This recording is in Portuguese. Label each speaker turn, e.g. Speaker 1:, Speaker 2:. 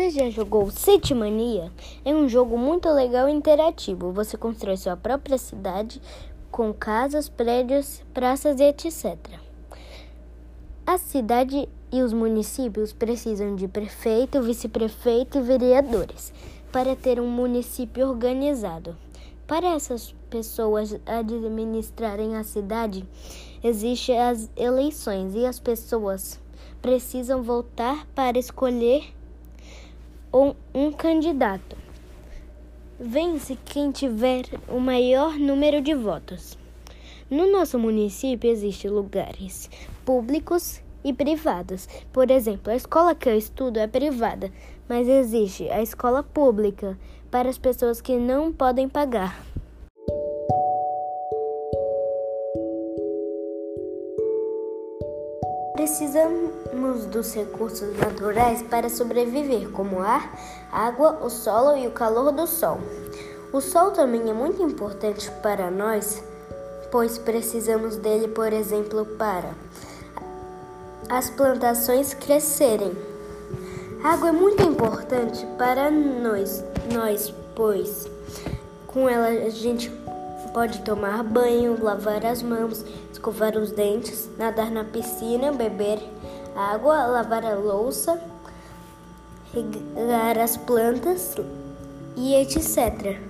Speaker 1: Você já jogou City Mania? É um jogo muito legal e interativo. Você constrói sua própria cidade com casas, prédios, praças e etc. A cidade e os municípios precisam de prefeito, vice-prefeito e vereadores para ter um município organizado. Para essas pessoas administrarem a cidade, existem as eleições e as pessoas precisam votar para escolher ou um candidato. Vence quem tiver o maior número de votos. No nosso município existem lugares públicos e privados. Por exemplo, a escola que eu estudo é privada, mas existe a escola pública para as pessoas que não podem pagar. Precisamos dos recursos naturais para sobreviver, como ar, água, o solo e o calor do sol. O sol também é muito importante para nós, pois precisamos dele, por exemplo, para as plantações crescerem. A água é muito importante para nós, nós, pois com ela a gente Pode tomar banho, lavar as mãos, escovar os dentes, nadar na piscina, beber água, lavar a louça, regar as plantas e etc.